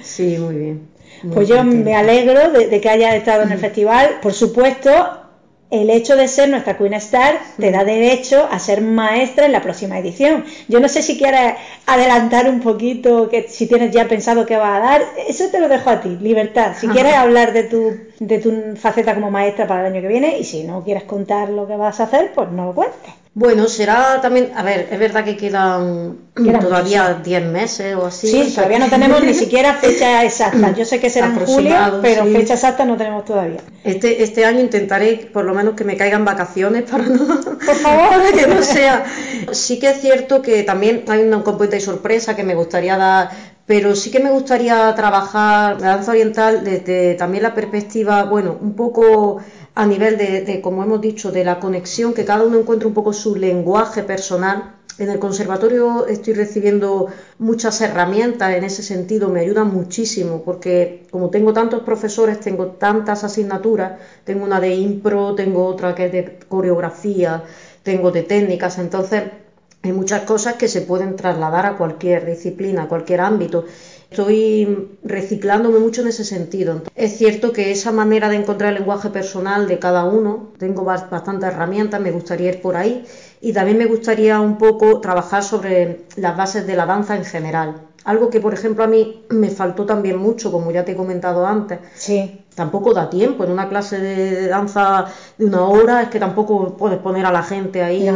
[SPEAKER 2] sí, muy bien.
[SPEAKER 3] Pues yo me alegro de, de que hayas estado en el festival. Por supuesto, el hecho de ser nuestra Queen Star te da derecho a ser maestra en la próxima edición. Yo no sé si quieres adelantar un poquito, que si tienes ya pensado qué va a dar, eso te lo dejo a ti, libertad. Si quieres hablar de tu de tu faceta como maestra para el año que viene y si no quieres contar lo que vas a hacer, pues no lo cuentes.
[SPEAKER 2] Bueno, será también, a ver, es verdad que quedan, todavía 10 meses o así.
[SPEAKER 3] Sí, todavía no tenemos ni siquiera fecha exacta. Yo sé que será en julio, pero fecha exacta no tenemos todavía.
[SPEAKER 2] Este, este año intentaré por lo menos que me caigan vacaciones para no,
[SPEAKER 3] por favor.
[SPEAKER 2] que no sea. Sí que es cierto que también hay un componente de sorpresa que me gustaría dar pero sí que me gustaría trabajar la danza oriental desde también la perspectiva, bueno, un poco a nivel de, como hemos dicho, de la conexión, que cada uno encuentre un poco su lenguaje personal. En el conservatorio estoy recibiendo muchas herramientas en ese sentido, me ayudan muchísimo, porque como tengo tantos profesores, tengo tantas asignaturas, tengo una de impro, tengo otra que es de coreografía, tengo de técnicas, entonces hay muchas cosas que se pueden trasladar a cualquier disciplina, a cualquier ámbito. Estoy reciclándome mucho en ese sentido. Es cierto que esa manera de encontrar el lenguaje personal de cada uno, tengo bastantes herramientas, me gustaría ir por ahí y también me gustaría un poco trabajar sobre las bases de la danza en general. Algo que, por ejemplo, a mí me faltó también mucho, como ya te he comentado antes.
[SPEAKER 3] Sí.
[SPEAKER 2] Tampoco da tiempo. En una clase de danza de una hora es que tampoco puedes poner a la gente ahí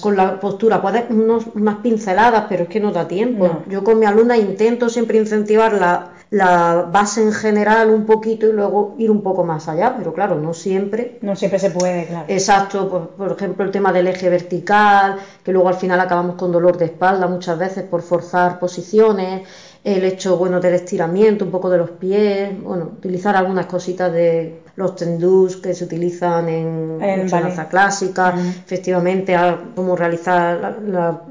[SPEAKER 2] con la postura. Puedes unas pinceladas, pero es que no da tiempo. Yo con mi alumna intento siempre incentivar la, la base en general un poquito y luego ir un poco más allá, pero claro, no siempre.
[SPEAKER 3] No siempre se puede, claro.
[SPEAKER 2] Exacto, por, por, ejemplo, el tema del eje vertical, que luego al final acabamos con dolor de espalda muchas veces por forzar posiciones, el hecho, bueno, del estiramiento, un poco de los pies, bueno, utilizar algunas cositas de los tendús que se utilizan en, danza clásica, efectivamente, cómo realizar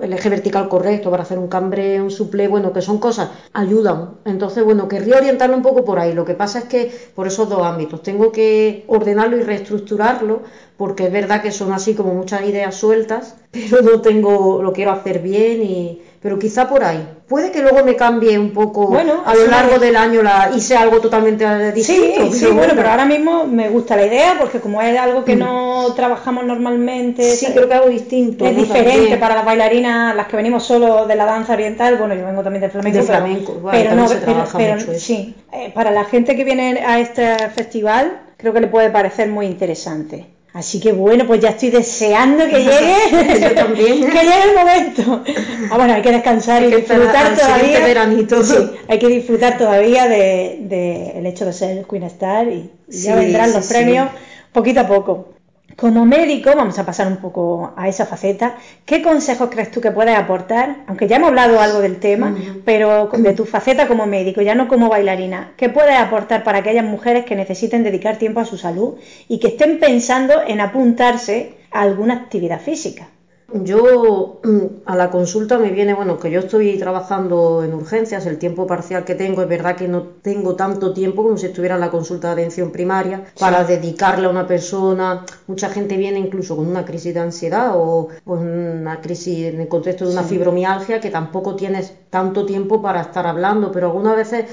[SPEAKER 2] el eje vertical correcto para hacer un cambre, un suple, bueno, que son cosas, ayudan. Entonces, bueno, querría orientarlo un poco por ahí. Lo que pasa es que por esos dos ámbitos, tengo que ordenarlo y reestructurarlo, porque es verdad que son así como muchas ideas sueltas, pero no tengo, lo quiero hacer bien y pero quizá por ahí. Puede que luego me cambie un poco bueno, a lo largo del año la, y sea algo totalmente distinto.
[SPEAKER 3] Sí, sí, bueno, pero ahora mismo me gusta la idea porque como es algo que mm. no trabajamos normalmente,
[SPEAKER 2] sí, creo que algo distinto.
[SPEAKER 3] Es diferente para las bailarinas, las que venimos solo de la danza oriental, bueno, yo vengo también del flamenco,
[SPEAKER 2] de flamenco, pero, no, pero,
[SPEAKER 3] sí, eh, para la gente que viene a este festival, creo que le puede parecer muy interesante. Así que bueno, pues ya estoy deseando que llegue.
[SPEAKER 2] Yo también.
[SPEAKER 3] que llegue el momento. Ah, bueno, hay que descansar y disfrutar todavía.
[SPEAKER 2] Veranito.
[SPEAKER 3] Sí, hay que disfrutar todavía del de, el hecho de ser Queen Star y, ya vendrán los premios poquito a poco. Como médico, vamos a pasar un poco a esa faceta. ¿Qué consejos crees tú que puedes aportar? Aunque ya hemos hablado algo del tema, pero de tu faceta como médico, ya no como bailarina. ¿Qué puedes aportar para aquellas mujeres que necesiten dedicar tiempo a su salud y que estén pensando en apuntarse a alguna actividad física?
[SPEAKER 2] Yo mm, a la consulta me viene, bueno, que yo estoy trabajando en urgencias, el tiempo parcial que tengo, es verdad que no tengo tanto tiempo como si estuviera en la consulta de atención primaria para dedicarle a una persona. Mucha gente viene incluso con una crisis de ansiedad o con una crisis en el contexto de una fibromialgia que tampoco tienes tanto tiempo para estar hablando, pero algunas veces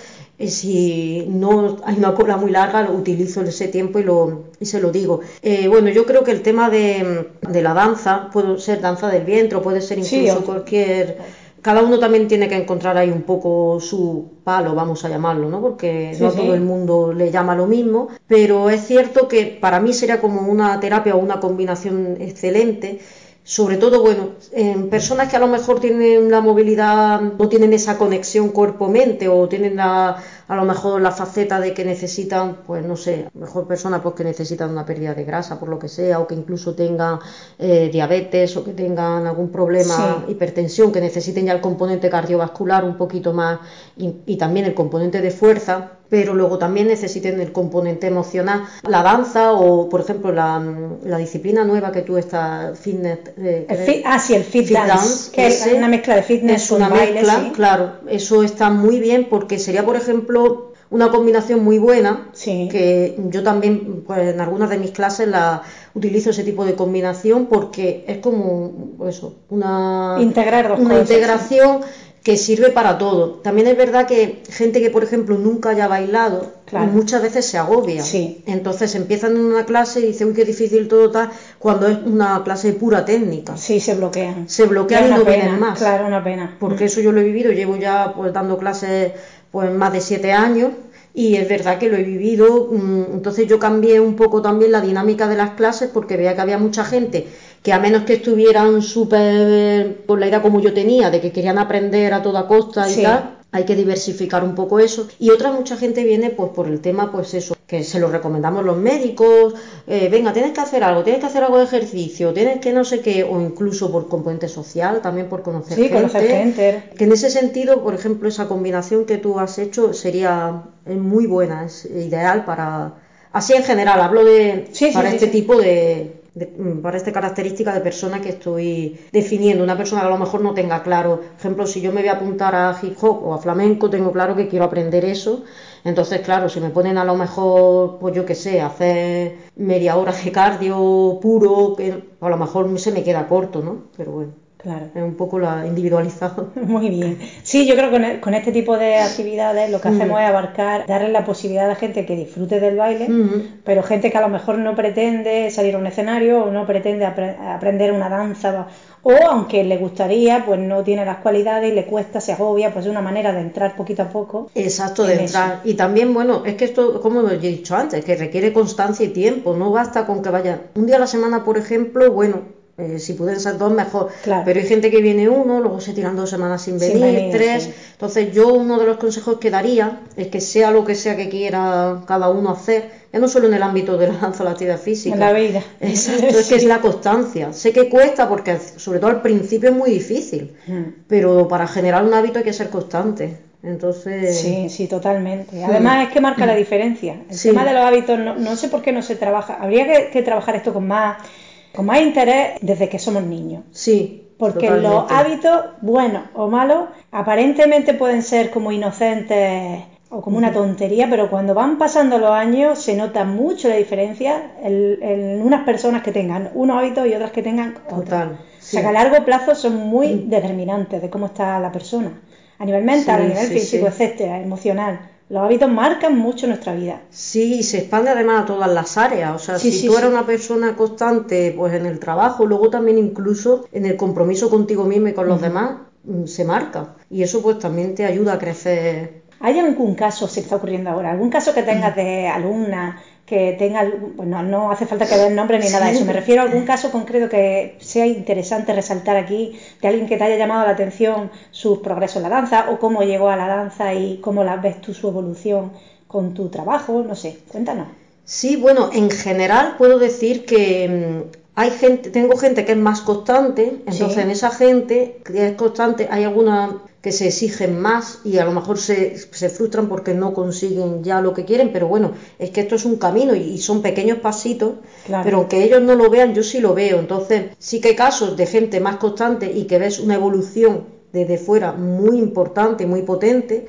[SPEAKER 2] si no hay una cola muy larga, utilizo ese tiempo y, lo, y se lo digo. Eh, bueno, yo creo que el tema de, de, la danza, puede ser danza del vientre, puede ser incluso cualquier... Cada uno también tiene que encontrar ahí un poco su palo, vamos a llamarlo, ¿no? Porque no a todo el mundo le llama lo mismo, pero es cierto que para mí sería como una terapia o una combinación excelente sobre todo, bueno, en personas que a lo mejor tienen la movilidad, no tienen esa conexión cuerpo-mente o tienen la, a lo mejor la faceta de que necesitan, pues no sé, mejor personas pues que necesitan una pérdida de grasa por lo que sea, o que incluso tengan eh, diabetes o que tengan algún problema, hipertensión, que necesiten ya el componente cardiovascular un poquito más y también el componente de fuerza, pero luego también necesiten el componente emocional. La danza o, por ejemplo, la, disciplina nueva que tú estás, fitness...
[SPEAKER 3] Eh, ah, sí, el fit, dance, que es una mezcla de fitness
[SPEAKER 2] Es una mezcla, claro. Eso está muy bien porque sería, por ejemplo, una combinación muy buena, que yo también pues, en algunas de mis clases la utilizo ese tipo de combinación porque es como eso, una,
[SPEAKER 3] Integrar
[SPEAKER 2] una integración que sirve para todo. También es verdad que gente que, por ejemplo, nunca haya bailado, muchas veces se agobia.
[SPEAKER 3] Sí.
[SPEAKER 2] Entonces empiezan en una clase y dicen, uy, qué difícil todo tal, cuando es una clase pura técnica.
[SPEAKER 3] Sí, se bloquean.
[SPEAKER 2] Se bloquean y no vienen más.
[SPEAKER 3] Claro, una pena.
[SPEAKER 2] Porque mm. eso yo lo he vivido, llevo ya pues dando clases pues más de siete años y es verdad que lo he vivido, mm, entonces yo cambié un poco también la dinámica de las clases porque veía que había mucha gente que a menos que estuvieran súper con la idea como yo tenía, de que querían aprender a toda costa y tal, hay que diversificar un poco eso. Y otra mucha gente viene pues por el tema, pues eso, que se lo recomendamos los médicos, eh, venga, tienes que hacer algo, tienes que hacer algo de ejercicio, tienes que no sé qué, o incluso por componente social, también por conocer
[SPEAKER 3] sí,
[SPEAKER 2] gente.
[SPEAKER 3] conocer gente.
[SPEAKER 2] Que en ese sentido, por ejemplo, esa combinación que tú has hecho sería es muy buena, es ideal para... Así en general, hablo de
[SPEAKER 3] Sí, sí,
[SPEAKER 2] para
[SPEAKER 3] sí,
[SPEAKER 2] este tipo de, de- mm, para esta característica de persona que estoy definiendo, una persona que a lo mejor no tenga claro, por ejemplo, si yo me voy a apuntar a hip hop o a flamenco, tengo claro que quiero aprender eso, entonces claro, si me ponen a lo mejor, pues yo qué sé, hacer media hora de cardio puro, que a lo mejor se me queda corto, ¿no? Pero bueno,
[SPEAKER 3] Claro.
[SPEAKER 2] es un poco la individualizado.
[SPEAKER 3] Muy bien. Sí, yo creo que con, e- con este tipo de actividades lo que
[SPEAKER 2] Mm.
[SPEAKER 3] hacemos es abarcar, darle la posibilidad a gente que disfrute del baile,
[SPEAKER 2] Ujú.
[SPEAKER 3] pero gente que a lo mejor no pretende salir a un escenario o no pretende apre- aprender una danza o aunque le gustaría, pues no tiene las cualidades y le cuesta, se agobia, pues es una manera de entrar poquito a poco.
[SPEAKER 2] Exacto, de
[SPEAKER 3] en
[SPEAKER 2] entrar. Y también, bueno, es que esto, como he dicho antes, que requiere constancia y tiempo. No basta con que vaya un día a la semana, por ejemplo, bueno, eh, si pueden ser dos, mejor.
[SPEAKER 3] Claro.
[SPEAKER 2] Pero hay gente que viene uno, luego se tiran dos semanas sin
[SPEAKER 3] Sin
[SPEAKER 2] venir, tres.
[SPEAKER 3] sí.
[SPEAKER 2] Entonces, yo uno de los consejos que daría es que sea lo que sea que quiera cada uno hacer, ya no solo en el ámbito de la danza o la actividad física.
[SPEAKER 3] En la vida.
[SPEAKER 2] Exacto, es que es la constancia. Sé que cuesta porque, sobre todo al principio, es muy difícil.
[SPEAKER 3] Mm.
[SPEAKER 2] Pero para generar un hábito hay que ser constante. Entonces.
[SPEAKER 3] Sí, sí, totalmente. Además es que marca la diferencia. El tema de los hábitos, no, no sé por qué no se trabaja. Habría que, que trabajar esto con más, con más interés desde que somos niños.
[SPEAKER 2] Sí.
[SPEAKER 3] Porque
[SPEAKER 2] totalmente.
[SPEAKER 3] los hábitos, buenos o malos, aparentemente pueden ser como inocentes o como una tontería, pero cuando van pasando los años se nota mucho la diferencia en, en unas personas que tengan unos hábitos y otras que tengan otros.
[SPEAKER 2] Total,
[SPEAKER 3] O sea que a largo plazo son muy determinantes de cómo está la persona. A nivel mental,
[SPEAKER 2] Sí,
[SPEAKER 3] a nivel
[SPEAKER 2] sí,
[SPEAKER 3] físico, etcétera, emocional. Los hábitos marcan mucho nuestra vida.
[SPEAKER 2] Sí, y se expande además a todas las áreas. O sea,
[SPEAKER 3] Sí,
[SPEAKER 2] si
[SPEAKER 3] sí,
[SPEAKER 2] tú eres
[SPEAKER 3] sí.
[SPEAKER 2] una persona constante, pues en el trabajo, luego también incluso en el compromiso contigo mismo y con los demás, mm, se marca. Y eso pues también te ayuda a crecer.
[SPEAKER 3] ¿Hay algún caso, se está ocurriendo ahora, algún caso que tengas de alumna que tenga, bueno, no hace falta que den nombre ni nada de eso, me refiero a algún caso concreto que sea interesante resaltar aquí, de alguien que te haya llamado la atención sus progresos en la danza o cómo llegó a la danza y cómo la ves tú su evolución con tu trabajo, no sé, cuéntanos.
[SPEAKER 2] Sí, bueno, en general puedo decir que mm, hay gente, tengo gente que es más constante, entonces
[SPEAKER 3] Sí.
[SPEAKER 2] en esa gente que es constante hay algunas que se exigen más y a lo mejor se, se frustran porque no consiguen ya lo que quieren, pero bueno, es que esto es un camino y, son pequeños pasitos,
[SPEAKER 3] Claro.
[SPEAKER 2] pero aunque ellos no lo vean, yo sí lo veo, entonces sí que hay casos de gente más constante y que ves una evolución desde fuera muy importante muy potente.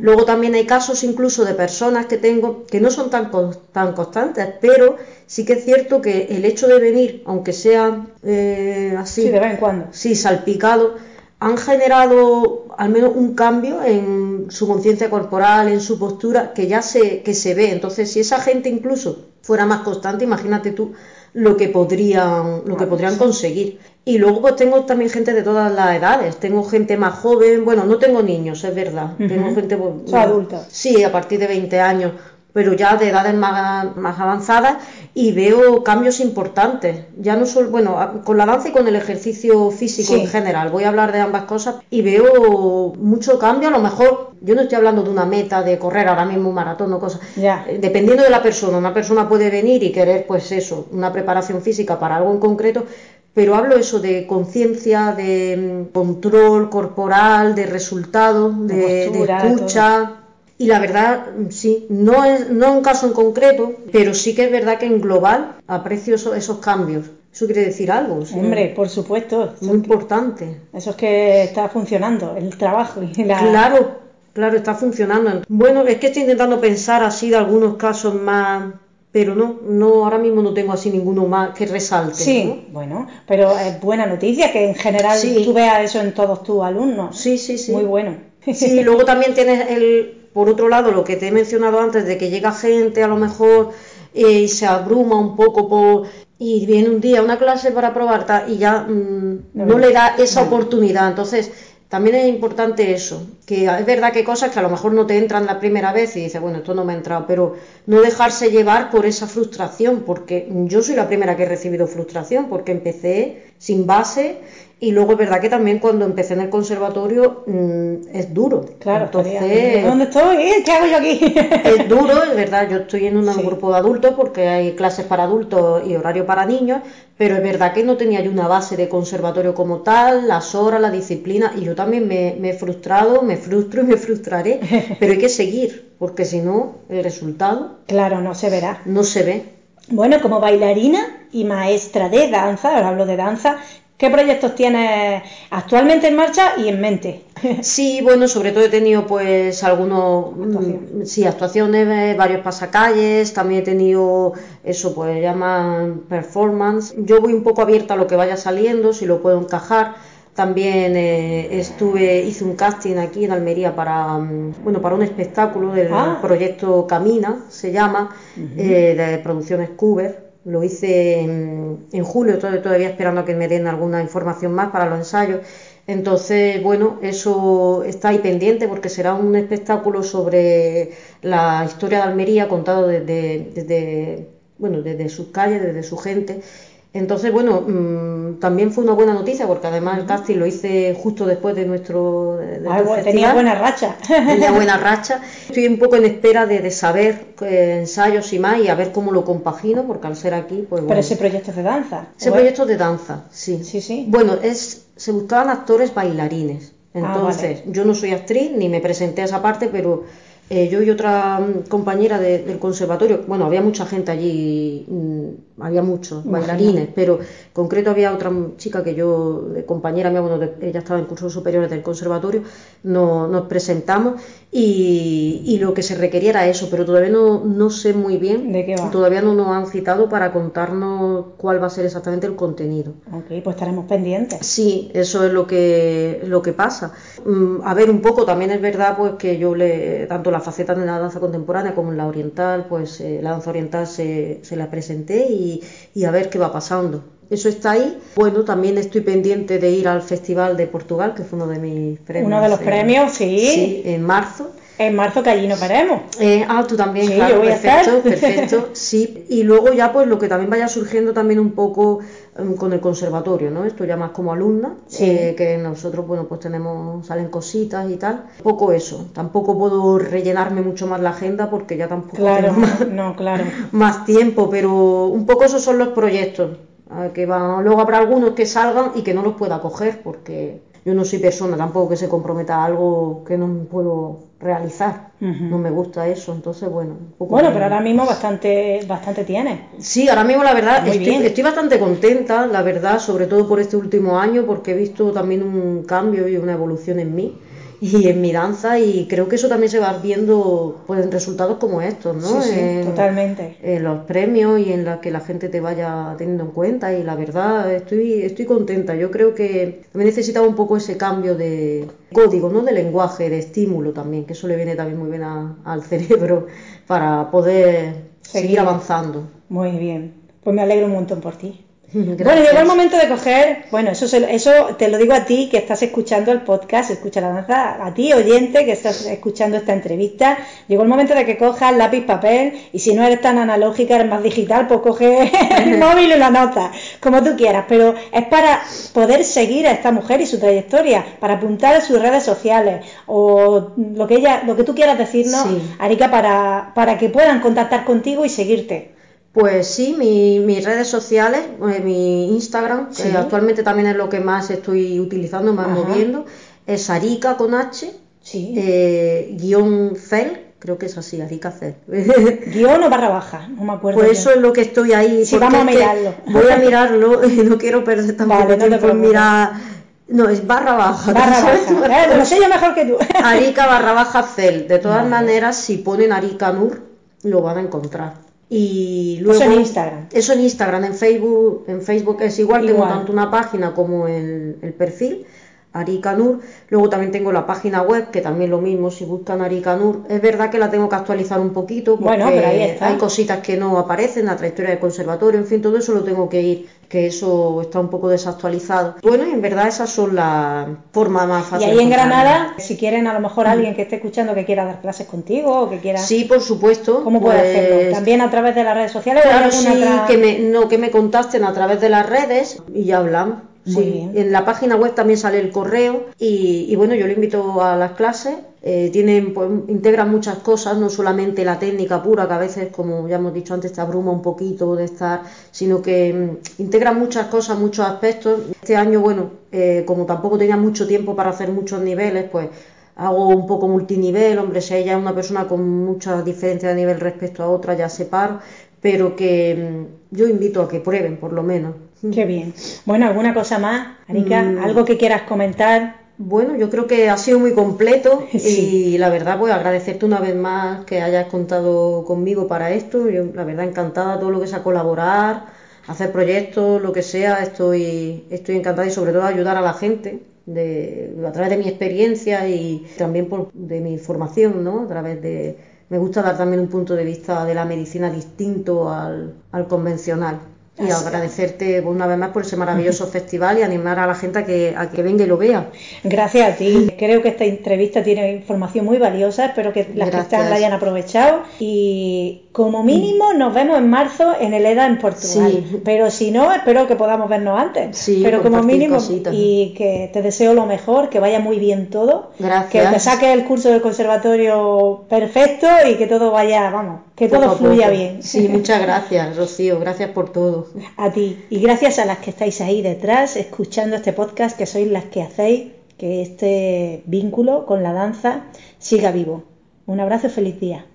[SPEAKER 2] Luego también hay casos incluso de personas que tengo que no son tan, tan constantes, pero sí que es cierto que el hecho de venir, aunque sea eh, así,
[SPEAKER 3] Sí, de vez en cuando.
[SPEAKER 2] sí, salpicado, han generado al menos un cambio en su conciencia corporal, en su postura, que ya se, que se ve. Entonces, si esa gente incluso fuera más constante, imagínate tú lo que podrían, lo que podrían conseguir. Y luego pues tengo también gente de todas las edades, tengo gente más joven, bueno, no tengo niños, es verdad, tengo gente pues,
[SPEAKER 3] Son adultos.
[SPEAKER 2] Sí, a partir de 20 años, pero ya de edades más, más avanzadas y veo cambios importantes. Ya no solo, bueno, con la danza y con el ejercicio físico
[SPEAKER 3] Sí.
[SPEAKER 2] en general. Voy a hablar de ambas cosas y veo mucho cambio. A lo mejor, yo no estoy hablando de una meta de correr ahora mismo un maratón o cosas.
[SPEAKER 3] Ya.
[SPEAKER 2] Eh, Dependiendo de la persona, una persona puede venir y querer, pues eso, una preparación física para algo en concreto. Pero hablo eso de conciencia, de mm, control corporal, de resultados,
[SPEAKER 3] De
[SPEAKER 2] de, escucha. Y la verdad, sí, no es no un caso en concreto, pero sí que es verdad que en global aprecio eso- esos cambios. Eso quiere decir algo. sí.
[SPEAKER 3] Hombre, por supuesto.
[SPEAKER 2] muy importante.
[SPEAKER 3] Eso es que está funcionando, el trabajo y la...
[SPEAKER 2] Claro, claro, está funcionando. Bueno, es que estoy intentando pensar así de algunos casos más, pero no, no, ahora mismo no tengo así ninguno más que resalte.
[SPEAKER 3] Sí,
[SPEAKER 2] ¿no?
[SPEAKER 3] bueno, pero es buena noticia que en general
[SPEAKER 2] Sí.
[SPEAKER 3] tú veas eso en todos tus alumnos.
[SPEAKER 2] Sí, sí, sí.
[SPEAKER 3] Muy bueno.
[SPEAKER 2] Sí, luego también tienes el, por otro lado, lo que te he mencionado antes, de que llega gente a lo mejor eh, y se abruma un poco por, y viene un día a una clase para probar y ya mm,
[SPEAKER 3] No,
[SPEAKER 2] le da esa oportunidad. Entonces, también es importante eso, que es verdad que hay cosas que a lo mejor no te entran la primera vez y dices, bueno, esto no me ha entrado, pero no dejarse llevar por esa frustración, porque yo soy la primera que he recibido frustración, porque empecé sin base y luego es verdad que también cuando empecé en el conservatorio mmm, es duro.
[SPEAKER 3] Claro, entonces. ¿Dónde estoy? ¿Qué hago yo aquí?
[SPEAKER 2] es duro, es verdad. Yo estoy en un sí. grupo de adultos porque hay clases para adultos y horario para niños, pero es verdad que no tenía yo una base de conservatorio como tal, las horas, la disciplina, y yo también me, me he frustrado, me frustro y me frustraré, pero hay que seguir, porque si no, el resultado.
[SPEAKER 3] Claro, no se verá.
[SPEAKER 2] No se ve.
[SPEAKER 3] Bueno, como bailarina y maestra de danza, ahora hablo de danza, ¿Qué proyectos tienes actualmente en marcha y en mente?
[SPEAKER 2] Sí, bueno, sobre todo he tenido pues algunos, Actuación. sí, actuaciones, varios pasacalles, también he tenido eso, pues llaman performance. Yo voy un poco abierta a lo que vaya saliendo, si lo puedo encajar. También eh, estuve, hice un casting aquí en Almería para, bueno, para un espectáculo del ah. proyecto Camina, se llama, uh -huh. eh, de producciones Cuber lo hice en, julio, todavía esperando a que me den alguna información más para los ensayos. Entonces, bueno, eso está ahí pendiente porque será un espectáculo sobre la historia de Almería contado desde, desde bueno, desde sus calles, desde su gente. Entonces, bueno, mmm, también fue una buena noticia porque además el casting lo hice justo después de nuestro. De, de
[SPEAKER 3] ah, bueno, tenía buena racha.
[SPEAKER 2] Tenía buena racha. Estoy un poco en espera de, de saber eh, ensayos y más y a ver cómo lo compagino porque al ser aquí, pues. Bueno,
[SPEAKER 3] Pero ese proyecto es de danza.
[SPEAKER 2] Ese proyecto es de danza, sí.
[SPEAKER 3] Sí, sí.
[SPEAKER 2] Bueno, es se buscaban actores bailarines. Entonces, ah, vale. yo no soy actriz ni me presenté a esa parte, pero eh, yo y otra compañera de, del conservatorio, bueno, había mucha gente allí, mmm, había muchos bailarines, pero en concreto había otra chica que yo, compañera mía, bueno, ella estaba en cursos superiores del conservatorio, no, nos presentamos y, y, lo que se requería era eso, pero todavía no, no sé muy bien,
[SPEAKER 3] ¿De qué va?
[SPEAKER 2] todavía no nos han citado para contarnos cuál va a ser exactamente el contenido.
[SPEAKER 3] Ok, pues estaremos pendientes.
[SPEAKER 2] Sí, eso es lo que, lo que pasa. Mm, a ver, un poco, también es verdad pues que yo le, tanto la faceta de la danza contemporánea como en la oriental, pues eh, la danza oriental se, se la presenté y, y, a ver qué va pasando. Eso está ahí. Bueno, también estoy pendiente de ir al Festival de Portugal, que fue uno de mis premios.
[SPEAKER 3] Uno de los
[SPEAKER 2] eh,
[SPEAKER 3] premios, sí.
[SPEAKER 2] Sí, en marzo.
[SPEAKER 3] En marzo que allí nos veremos.
[SPEAKER 2] Eh, ah, tú también,
[SPEAKER 3] sí,
[SPEAKER 2] claro,
[SPEAKER 3] yo voy
[SPEAKER 2] perfecto,
[SPEAKER 3] a estar.
[SPEAKER 2] perfecto, sí. Y luego ya pues lo que también vaya surgiendo también un poco con el conservatorio, ¿no? Esto ya más como alumna,
[SPEAKER 3] sí.
[SPEAKER 2] eh, que nosotros, bueno, pues tenemos, salen cositas y tal. Poco eso, tampoco puedo rellenarme mucho más la agenda porque ya tampoco
[SPEAKER 3] claro,
[SPEAKER 2] tengo más,
[SPEAKER 3] no, claro.
[SPEAKER 2] más tiempo, pero un poco esos son los proyectos. Que van, luego habrá algunos que salgan y que no los pueda coger porque yo no soy persona tampoco que se comprometa a algo que no puedo realizar. Uh -huh. No me gusta eso, entonces bueno.
[SPEAKER 3] bueno, pero ahora mismo bastante, bastante tiene.
[SPEAKER 2] Sí, ahora mismo la verdad estoy, estoy, bastante contenta, la verdad, sobre todo por este último año, porque he visto también un cambio y una evolución en mí y en mi danza y creo que eso también se va viendo pues en resultados como estos, ¿no?
[SPEAKER 3] Sí, sí,
[SPEAKER 2] en,
[SPEAKER 3] totalmente.
[SPEAKER 2] En los premios y en la que la gente te vaya teniendo en cuenta y la verdad estoy estoy contenta. Yo creo que también necesitaba un poco ese cambio de código, ¿no? De lenguaje, de estímulo también, que eso le viene también muy bien a, al cerebro para poder seguir, seguir avanzando.
[SPEAKER 3] Muy bien. Pues me alegro un montón por ti. Gracias. Bueno, llegó el momento de coger, bueno, eso, eso te lo digo a ti que estás escuchando el podcast, escucha la danza, a ti oyente que estás escuchando esta entrevista, llegó el momento de que cojas lápiz, papel y si no eres tan analógica, eres más digital, pues coge el móvil y la nota, como tú quieras, pero es para poder seguir a esta mujer y su trayectoria, para apuntar a sus redes sociales o lo que ella, lo que tú quieras decirnos, sí. Arica, para, para que puedan contactar contigo y seguirte.
[SPEAKER 2] Pues sí, mi, mis redes sociales, eh, mi Instagram, sí. que actualmente también es lo que más estoy utilizando, más Ajá. moviendo, es Arica con H,
[SPEAKER 3] sí.
[SPEAKER 2] eh, guion Cel, creo que es así, Arica Cel.
[SPEAKER 3] guion o barra baja, no me acuerdo.
[SPEAKER 2] Pues eso es lo que estoy ahí.
[SPEAKER 3] Sí, vamos a mirarlo.
[SPEAKER 2] Voy a mirarlo, no quiero perder tampoco vale, no tiempo en mirar. No, es barra baja.
[SPEAKER 3] Barra baja. Eh, lo sé yo mejor que tú.
[SPEAKER 2] Arica barra baja Cel. De todas vale. maneras, si ponen Arica Nur, lo van a encontrar. Y luego,
[SPEAKER 3] eso en Instagram.
[SPEAKER 2] Eso en Instagram, en Facebook, en Facebook es igual, igual. tengo tanto una página como el, el perfil, Aricanur. Luego también tengo la página web, que también lo mismo, si buscan Aricanur. Es verdad que la tengo que actualizar un poquito, porque
[SPEAKER 3] bueno, pero ahí está.
[SPEAKER 2] hay cositas que no aparecen, la trayectoria del conservatorio, en fin, todo eso lo tengo que ir, que eso está un poco desactualizado. Bueno, y en verdad esas son las formas más fáciles.
[SPEAKER 3] Y ahí en Granada, si quieren a lo mejor alguien que esté escuchando que quiera dar clases contigo o que quiera...
[SPEAKER 2] Sí, por supuesto.
[SPEAKER 3] ¿Cómo puede
[SPEAKER 2] pues,
[SPEAKER 3] hacerlo? ¿También a través de las redes sociales?
[SPEAKER 2] Claro, sí, que me, no, que me contacten a través de las redes y ya hablamos.
[SPEAKER 3] Muy
[SPEAKER 2] sí,
[SPEAKER 3] bien.
[SPEAKER 2] en la página web también sale el correo y, y bueno, yo le invito a las clases. Eh, tienen, pues, integran muchas cosas, no solamente la técnica pura, que a veces, como ya hemos dicho antes, te abruma un poquito de estar, sino que mm, integran muchas cosas, muchos aspectos. Este año, bueno, eh, como tampoco tenía mucho tiempo para hacer muchos niveles, pues hago un poco multinivel, hombre, si ella es una persona con mucha diferencia de nivel respecto a otra, ya separo, pero que mm, yo invito a que prueben, por lo menos.
[SPEAKER 3] Qué bien. Bueno, ¿alguna cosa más, Anika?
[SPEAKER 2] Mm.
[SPEAKER 3] ¿Algo que quieras comentar?
[SPEAKER 2] Bueno, yo creo que ha sido muy completo
[SPEAKER 3] Sí.
[SPEAKER 2] y la verdad, pues agradecerte una vez más que hayas contado conmigo para esto. Yo, la verdad, encantada todo lo que sea colaborar, hacer proyectos, lo que sea, estoy, estoy encantada y sobre todo ayudar a la gente de, a través de mi experiencia y también por, de mi formación, ¿no? A través de, me gusta dar también un punto de vista de la medicina distinto al, al convencional. Y
[SPEAKER 3] Así.
[SPEAKER 2] agradecerte una vez más por ese maravilloso festival y animar a la gente a que, a que venga y lo vea.
[SPEAKER 3] Gracias a ti. Creo que esta entrevista tiene información muy valiosa. Espero que las que
[SPEAKER 2] Gracias.
[SPEAKER 3] están la hayan aprovechado. Y como mínimo nos vemos en marzo en el EDA en Portugal.
[SPEAKER 2] Sí.
[SPEAKER 3] Pero si no, espero que podamos vernos antes.
[SPEAKER 2] Sí,
[SPEAKER 3] Pero como mínimo,
[SPEAKER 2] cositas.
[SPEAKER 3] y que te deseo lo mejor, que vaya muy bien todo.
[SPEAKER 2] Gracias.
[SPEAKER 3] Que te saques el curso del conservatorio perfecto y que todo vaya, vamos, que todo fluya bien.
[SPEAKER 2] Sí, muchas gracias, Rocío. Gracias por todo.
[SPEAKER 3] A ti. Y gracias a las que estáis ahí detrás escuchando este podcast, que sois las que hacéis que este vínculo con la danza siga vivo. Un abrazo y feliz día.